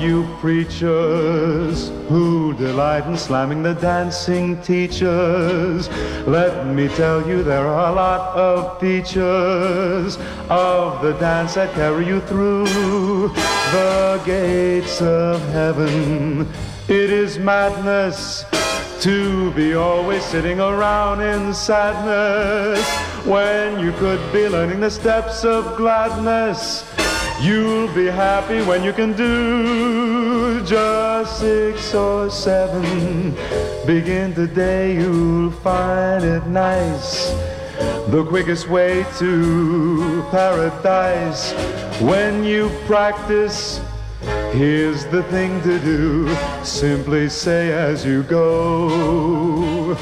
you preachers who delight in slamming the dancing teachers, let me tell you there are a lot of features of the dance that carry you through the gates of heaven. It is madness to be always sitting around in sadness when you could be learning the steps of gladness. You'll be happy when you can do just six or seven. Begin today, you'll find it nice. The quickest way to paradise when you practice. Here's the thing to do. Simply say as you go,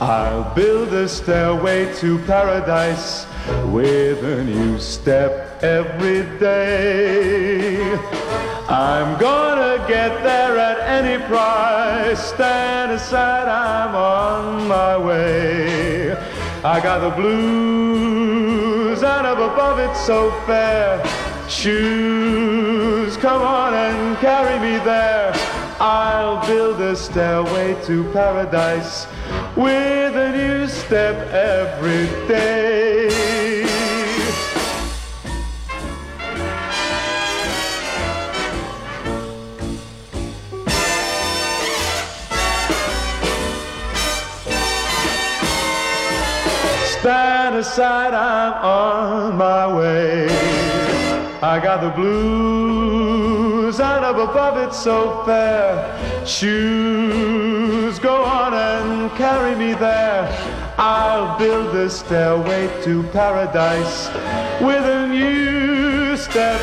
I'll build a stairway to paradise with a new step every day. I'm gonna get there at any price. Stand aside, I'm on my way. I got the blues out of above, it's so fair. Shoes, come on and carry me there. I'll build a stairway to paradise with a new step every day. Stand aside, I'm on my way. I got the blues out of above, it's so fair. Shoes, go on and carry me there. I'll build a stairway to paradise with a new step.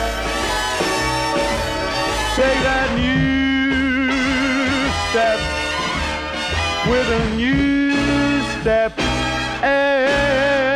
Take that new step with a new step. Hey, hey, hey.